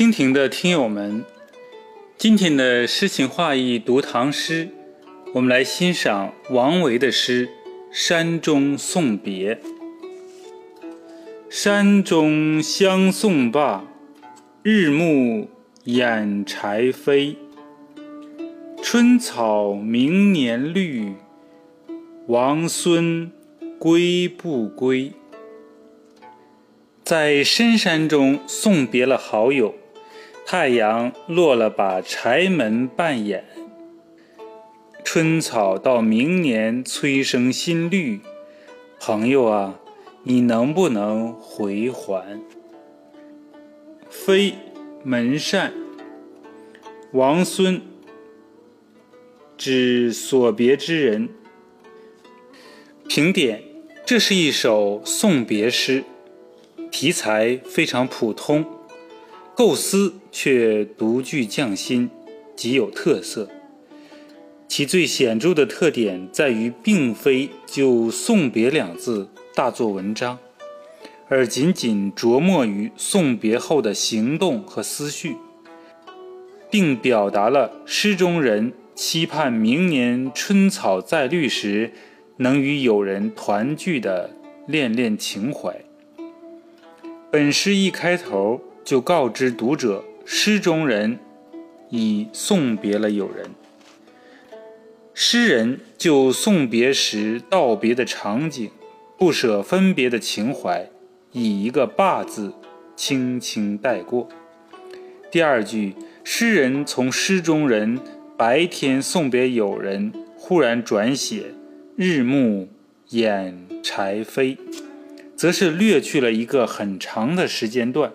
蜻蜓的听友们，今天的诗情画意读唐诗，我们来欣赏王维的诗《山中送别》。山中相送罢，日暮掩柴扉。春草明年绿，王孙归不归？在深山中送别了好友，太阳落了，把柴门半掩。春草到明年催生新绿，朋友啊，你能不能回还？飞门扇，王孙指所别之人。评点：这是一首送别诗。题材非常普通，构思却独具匠心，极有特色。其最显著的特点在于，并非就“送别”两字大做文章，而仅仅琢磨于送别后的行动和思绪，并表达了诗中人期盼明年春草再绿时，能与友人团聚的恋恋情怀。本诗一开头就告知读者，诗中人已送别了友人。诗人就送别时道别的场景、不舍分别的情怀，以一个“罢”字轻轻带过。第二句，诗人从诗中人白天送别友人，忽然转写“日暮掩柴扉”。则是略去了一个很长的时间段，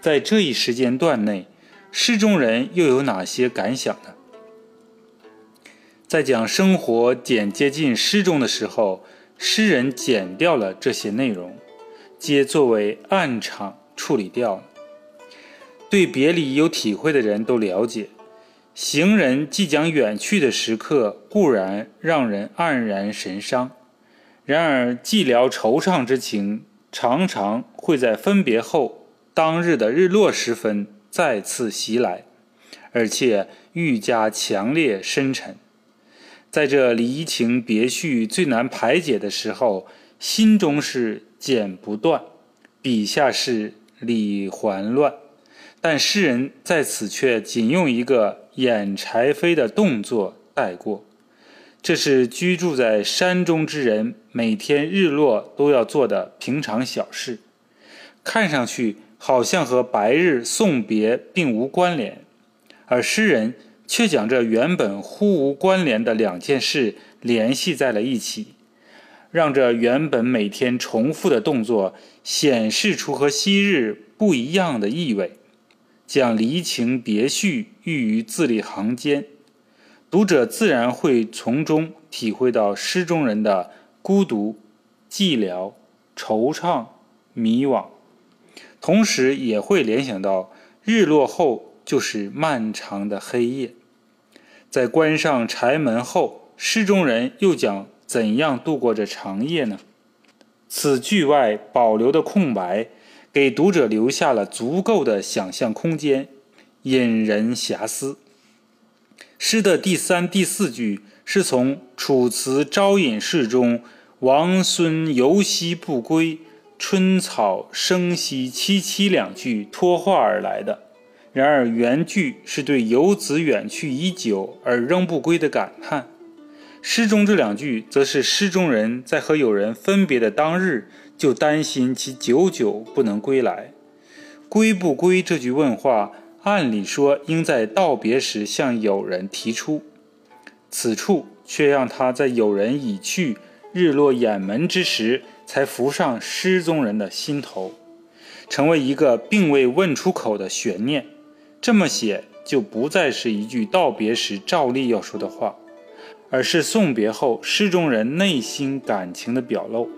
在这一时间段内，诗中人又有哪些感想呢？在讲生活简接近诗中的时候，诗人剪掉了这些内容，皆作为暗场处理掉了。对别离有体会的人都了解，行人即将远去的时刻，固然让人黯然神伤。然而，寂寥惆怅之情常常会在分别后当日的日落时分再次袭来，而且愈加强烈深沉。在这离情别绪最难排解的时候，心中是剪不断，笔下是理还乱，但诗人在此却仅用一个掩柴扉的动作带过。这是居住在山中之人每天日落都要做的平常小事，看上去好像和白日送别并无关联，而诗人却将这原本互无关联的两件事联系在了一起，让这原本每天重复的动作显示出和昔日不一样的意味，将离情别绪寓于字里行间。读者自然会从中体会到诗中人的孤独、寂寥、惆怅、迷惘，同时也会联想到日落后就是漫长的黑夜。在关上柴门后，诗中人又将怎样度过这长夜呢？此句外保留的空白，给读者留下了足够的想象空间，引人遐思。诗的第三、第四句是从《楚辞·招隐士》中“王孙游兮不归，春草生息萋萋”两句托话而来的。然而原句是对游子远去已久而仍不归的感叹。诗中这两句则是诗中人在和友人分别的当日就担心其久久不能归来。归不归这句问话。按理说，应在道别时向友人提出，此处却让他在友人已去、日落掩门之时，才浮上失踪人的心头，成为一个并未问出口的悬念。这么写，就不再是一句道别时照例要说的话，而是送别后诗中人内心感情的表露，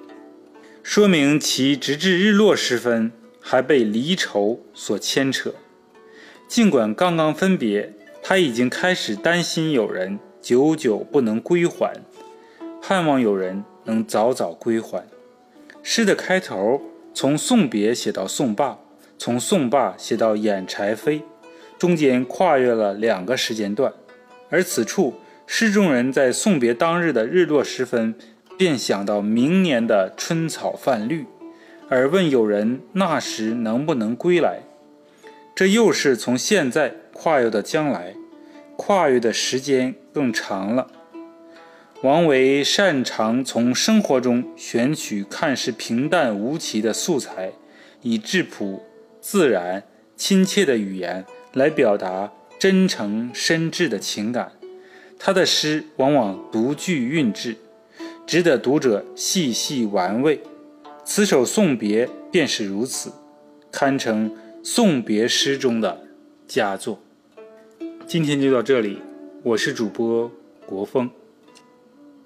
说明其直至日落时分还被离愁所牵扯。尽管刚刚分别，他已经开始担心有人久久不能归还，盼望有人能早早归还。诗的开头从送别写到送罢，从送罢写到掩柴扉，中间跨越了两个时间段。而此处，诗中人在送别当日的日落时分，便想到明年的春草泛绿，而问友人那时能不能归来。这又是从现在跨越到将来，跨越的时间更长了。王维擅长从生活中选取看似平淡无奇的素材，以质朴、自然、亲切的语言来表达真诚深挚的情感。他的诗往往独具韵致，值得读者细细玩味。此首送别便是如此，堪称送别诗中的佳作。今天就到这里，我是主播国风。